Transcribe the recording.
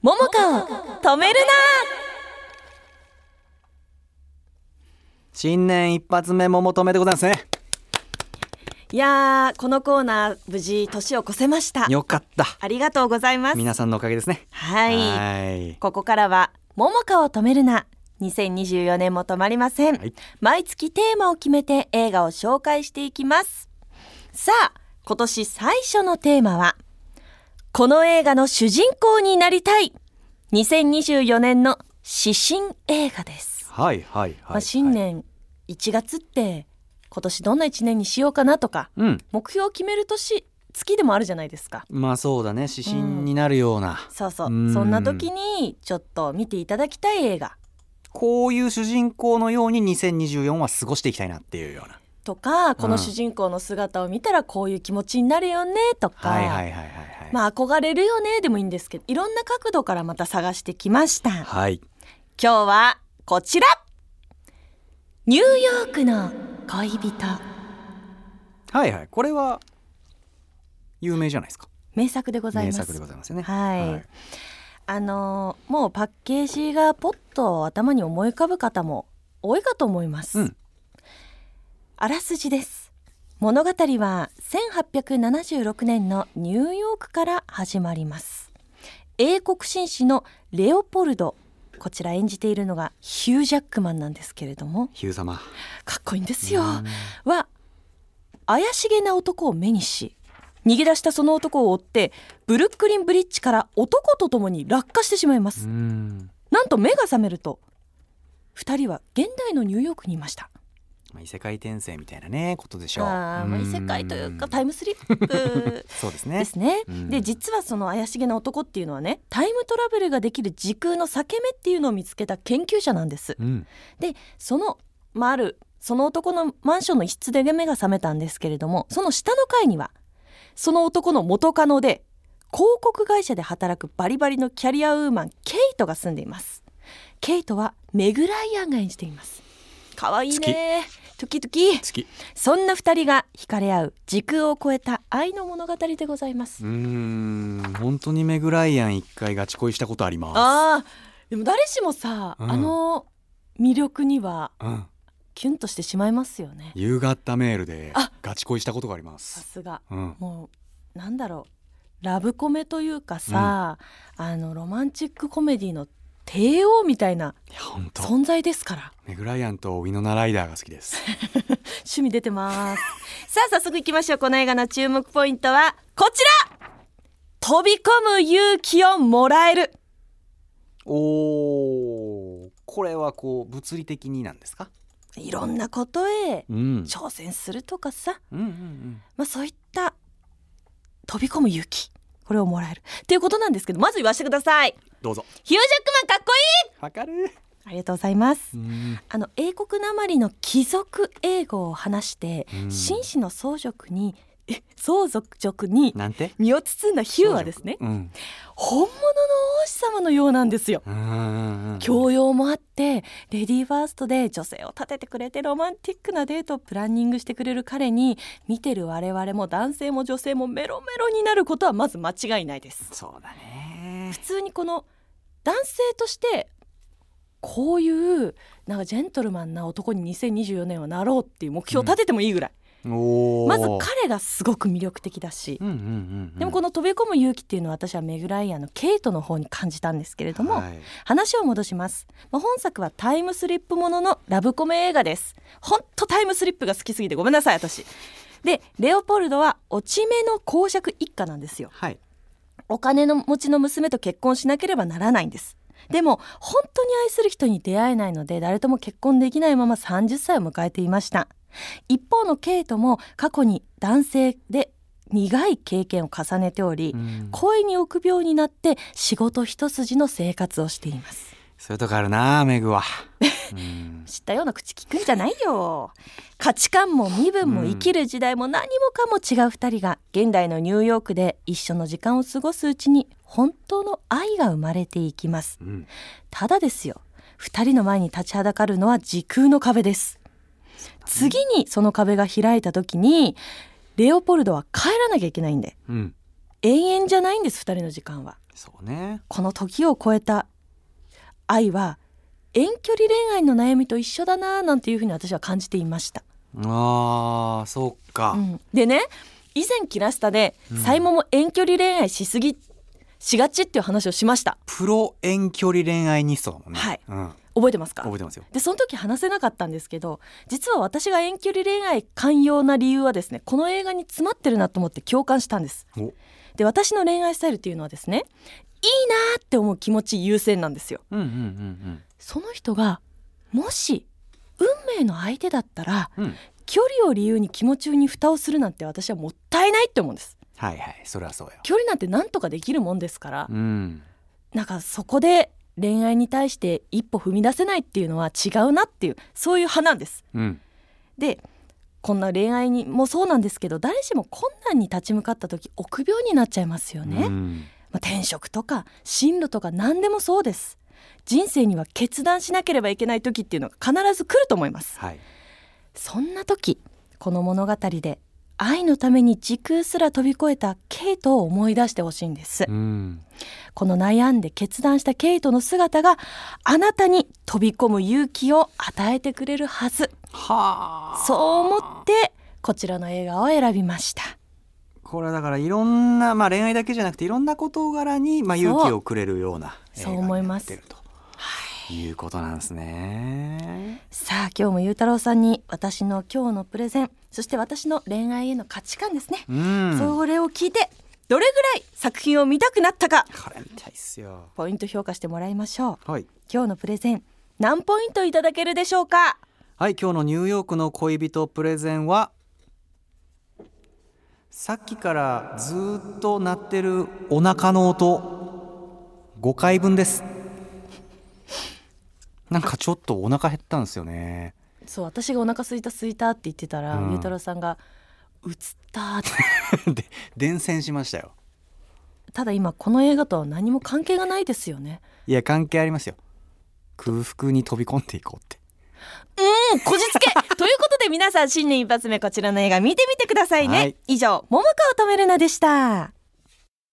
桃香を止めるな。新年一発目も求めでございますね。いやーこのコーナー無事年を越せました。よかった。ありがとうございます。皆さんのおかげですね。はい。はい。ここからは桃香を止めるな。2024年も止まりません、はい。毎月テーマを決めて映画を紹介していきます。さあ今年最初のテーマはこの映画の主人公になりたい。2024年の指針映画です、はいはいはい、まあ、新年1月って今年どんな1年にしようかなとかうん。目標を決める年月でもあるじゃないですか。まあそうだね。指針になるような、そうそう。うん。そんな時にちょっと見ていただきたい映画。こういう主人公のように2024は過ごしていきたいなっていうような。とかこの主人公の姿を見たらこういう気持ちになるよねとか、はいはいはいはいはい、まあ憧れるよね。でもいいんですけどいろんな角度からまた探してきました。今はい。日はこちら。ニューヨークの恋人。はいはい。これは有名じゃないですか。名作でございます。名作でございますよね。はい。あのーもうパッケージがポッと頭に思い浮かぶ方も多いかと思います、うん。あらすじです。物語は1876年のニューヨークから始まります。英国紳士のレオポルド。こちら演じているのがヒュー・ジャックマンなんですけれども。ヒュー様。かっこいいんですよ。うん。は怪しげな男を目にし逃げ出したその男を追ってブルックリンブリッジから男と共に落下してしまいます、うん。なんと目が覚めると2人は現代のニューヨークにいましたまあ異世界転生みたいなねことでしょう。あーまあ異世界というかタイムスリップ そうですね。ですね、うん。で実はその怪しげな男っていうのはねタイムトラベルができる時空の裂け目っていうのを見つけた研究者なんです。うん。でその、まあ、あるその男のマンションの一室で目が覚めたんですけれどもその下の階にはその男の元カノで広告会社で働くバリバリのキャリアウーマンケイトが住んでいます。ケイトはメグライアンが演じています。可愛いね時々月。そんな二人が惹かれ合う時空を超えた愛の物語でございます、うーん。本当にメグライアン一回ガチ恋したことあります。あー。でも誰しもさ、うん。あの魅力にはうん。キュンとしてしまいますよね。夕方メールであ。ガチ恋したことがありまさすすが。うん。もうなんだろう。ラブコメというかさ、あのロマンチックコメディの帝王みたいな存在ですから。メグライアンとウィノナライダーが好きです。趣味出てます。さあ早速いきましょう。この映画の注目ポイントはこちら。飛び込む勇気をもらえる。おー。これはこう物理的になんですか？いろんなことへうん。挑戦するとかさ、うんうん。まあ、そういった飛び込む勇気これをもらえる。っていうことなんですけどまず言わせてください。どうぞ。ヒュージャックマンかっこいい。わかる。ありがとうございます。うん。あの英国なまりの貴族英語を話して、うん。紳士の相続にえ相続に身を包んだヒューはですねうん。本物の王子様のようなんですよ。教養もあってレディーファーストで女性を立ててくれてロマンティックなデートをプランニングしてくれる彼に見てる我々も男性も女性もメロメロになることはまず間違いないです。そうだね。普通にこの男性としてこういうなんかジェントルマンな男に2024年はなろうっていう目標を立ててもいいぐらい、まず彼がすごく魅力的だし、うんうんうんうん。でもこの飛び込む勇気っていうのは私はメグライアンのケイトの方に感じたんですけれども、はい。話を戻します、まあ、本作はタイムスリップもののラブコメ映画です。ほんとタイムスリップが好きすぎてごめんなさい私。でレオポルドは落ち目の公爵一家なんですよ。はい。お金の持ちの娘と結婚しなければならないんです。でも本当に愛する人に出会えないので誰とも結婚できないまま30歳を迎えていました一方のケイトも過去に男性で苦い経験を重ねており、うん。恋に臆病になって仕事一筋の生活をしています。そういうとこあるなメグは。うん。知ったような口聞くんじゃないよ。価値観も身分も生きる時代も何もかも違う二人が現代のニューヨークで一緒の時間を過ごすうちに本当の愛が生まれていきます。うん。ただですよ。二人の前に立ちはだかるのは時空の壁です次にその壁が開いた時にレオポルドは帰らなきゃいけないんでうん。永遠じゃないんです2人の時間は。そうね。この時を超えた愛は遠距離恋愛の悩みと一緒だななんていうふうに私は感じていました、あーそうか、うん。でね以前キラスタでうん。サイモンも遠距離恋愛しすぎしがちっていう話をしました。プロ遠距離恋愛ニストだもんね。はい。うん、覚えてますか？覚えてますよ。でその時話せなかったんですけど実は私が遠距離恋愛寛容な理由はですねこの映画に詰まってるなと思って共感したんです。お。で私の恋愛スタイルっていうのはですねいいなーって思う気持ち優先なんですよ。うんうんうんその人がもし運命の相手だったらうん。うん距離を理由に気持ちに蓋をするなんて私はもったいないって思うんです。はいはいそれはそうよ。距離なんて何とかできるもんですからうん。なんかそこで恋愛に対して一歩踏み出せないっていうのは違うなっていうそういう派なんです。うん。でこんな恋愛にもそうなんですけど誰しも困難に立ち向かった時臆病になっちゃいますよね、うん。まあ、転職とか進路とか何でもそうです。人生には決断しなければいけない時っていうのが必ず来ると思います。はい。そんな時この物語で愛のために時空すら飛び越えたケイトを思い出してほしいんです。うんこの悩んで決断したケイトの姿があなたに飛び込む勇気を与えてくれるはず。はあ。そう思ってこちらの映画を選びました。これはだからいろんな、まあ、恋愛だけじゃなくていろんな事柄に、まあ、勇気をくれるような映画そうに思います。なってるということなんですね。さあ今日もゆうたろうさんに私の今日のプレゼンそして私の恋愛への価値観ですね、うん、それを聞いてどれぐらい作品を見たくなったか。これみたいっすよ。ポイント評価してもらいましょう。はい。今日のプレゼン何ポイントいただけるでしょうか？はい、今日のニューヨークの恋人プレゼンはさっきからずーっと鳴ってるお腹の音5回分です。なんかちょっとお腹減ったんですよねそう私がお腹すいたすいたって言ってたら、うん。ゆうたろうさんが「映った」って。で伝染しましたよ。ただ今この映画とは何も関係がないですよね。いや関係ありますよ。空腹に飛び込んでいこうって。うんこじつけ。ということで皆さん新年一発目こちらの映画見てみてくださいね、はい。以上桃川とめるなでした